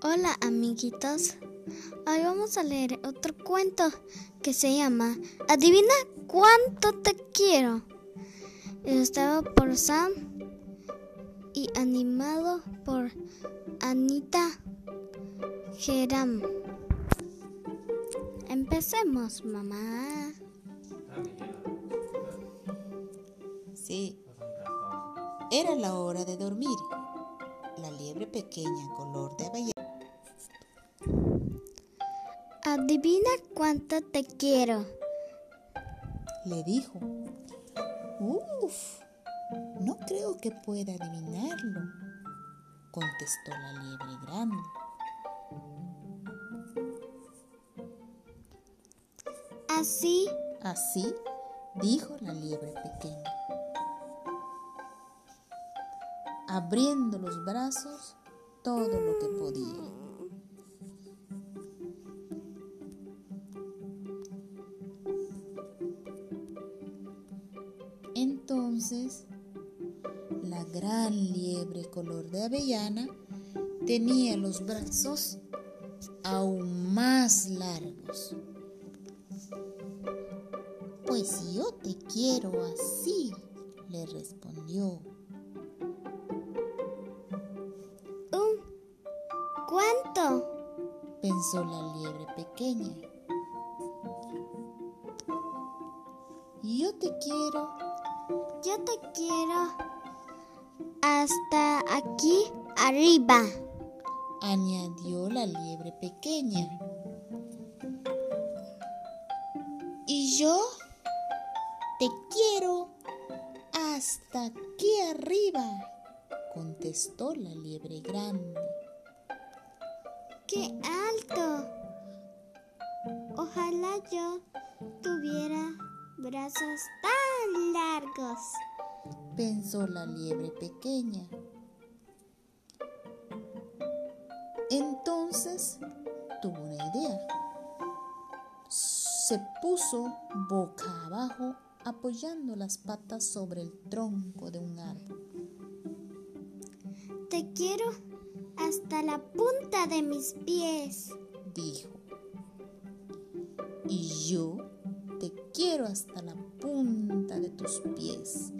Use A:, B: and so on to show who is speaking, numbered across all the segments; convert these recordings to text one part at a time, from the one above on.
A: Hola amiguitos, hoy vamos a leer otro cuento que se llama Adivina cuánto te quiero. Ilustrado por Sam y animado por Anita Geram. Empecemos, mamá.
B: Sí, era la hora de dormir. La liebre pequeña color de avellana
A: Adivina cuánto te quiero.
B: le dijo. Uf, no creo que pueda adivinarlo, contestó la liebre grande.
A: Así,
B: Así dijo la liebre pequeña. Abriendo los brazos todo lo que podía. Entonces, la gran liebre color de avellana tenía los brazos aún más largos. Pues yo te quiero así, le respondió.
A: un cuánto.
B: pensó la liebre pequeña. Yo te quiero,
A: Yo te quiero hasta aquí arriba.
B: añadió la liebre pequeña. Y yo te quiero hasta aquí arriba, contestó la liebre grande.
A: ¡Qué alto! Ojalá yo tuviera brazos tan largos.
B: pensó la liebre pequeña. Entonces tuvo una idea. Se puso boca abajo apoyando las patas sobre el tronco de un árbol.
A: Te quiero hasta la punta de mis pies.
B: Dijo. Y yo te quiero hasta la punta de tus pies,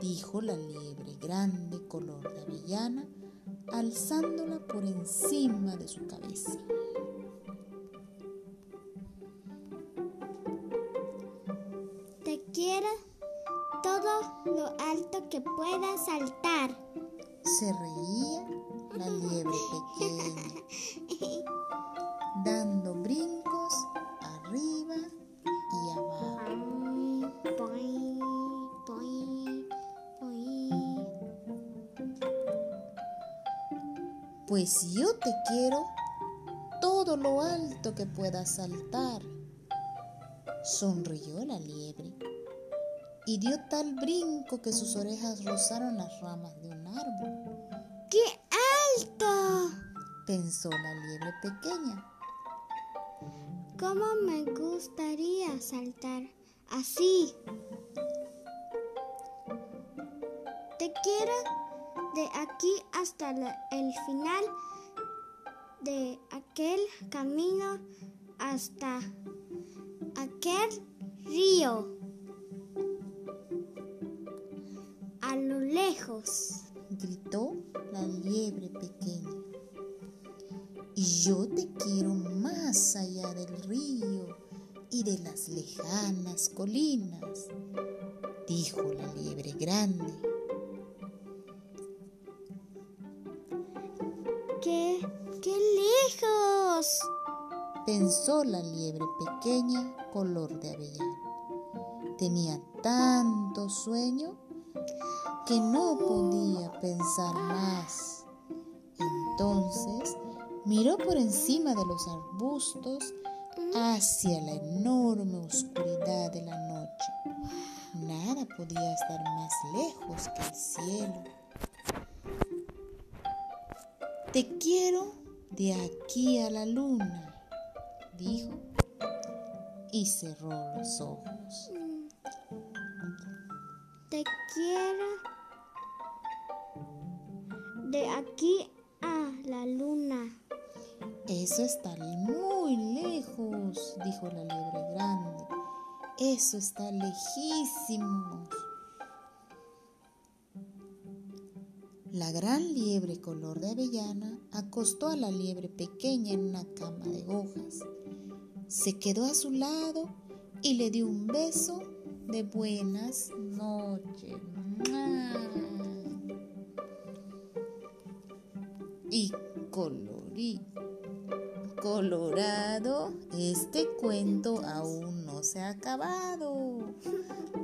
B: dijo la liebre grande color de avellana, alzándola por encima de su cabeza.
A: Te quiero todo lo alto que pueda saltar.
B: Se reía la liebre pequeña, dando brincos Pues yo te quiero todo lo alto que puedas saltar. Sonrió la liebre y dio tal brinco que sus orejas rozaron las ramas de un árbol.
A: ¡Qué alto!
B: Pensó la liebre pequeña.
A: ¿Cómo me gustaría saltar así? Te quiero de aquí hasta el final de aquel camino hasta aquel río. A lo lejos.
B: Gritó la liebre pequeña. Y yo te quiero más allá del río y de las lejanas colinas, dijo la liebre grande.
A: ¡Qué, qué lejos!
B: pensó la liebre pequeña color de avellana. Tenía tanto sueño que no podía pensar más. Entonces miró por encima de los arbustos hacia la enorme oscuridad de la noche. Nada podía estar más lejos que el cielo. Te quiero de aquí a la luna, dijo, y cerró los ojos.
A: Te quiero de aquí a la luna.
B: Eso está muy lejos, dijo la liebre grande. Eso está lejísimo. La gran liebre color de avellana acostó a la liebre pequeña en una cama de hojas. Se quedó a su lado y le dio un beso de buenas noches. Y colorí, colorado, este cuento aún no se ha acabado.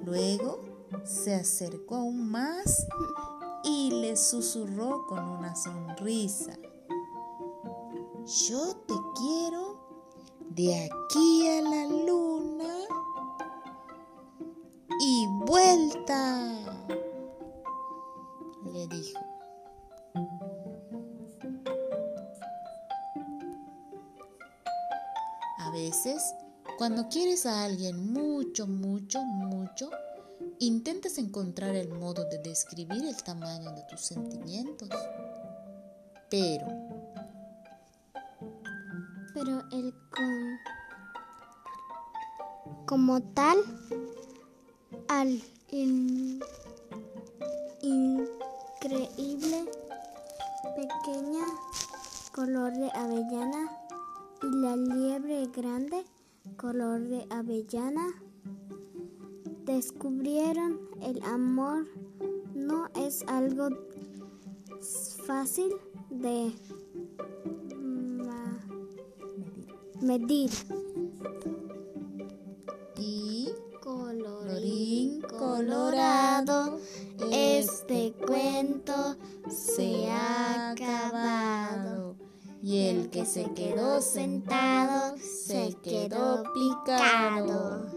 B: Luego se acercó aún más y le susurró con una sonrisa. Yo te quiero de aquí a la luna y vuelta, le dijo. A veces, cuando quieres a alguien mucho, mucho, mucho, intentas encontrar el modo de describir el tamaño de tus sentimientos. Pero,
A: Pero el con como tal al in- increíble pequeña color de avellana y la liebre grande color de avellana descubrieron el amor no es algo fácil de medir.
B: y
A: Colorín colorado, este cuento se ha acabado.
B: Y el que se quedó sentado se quedó picado.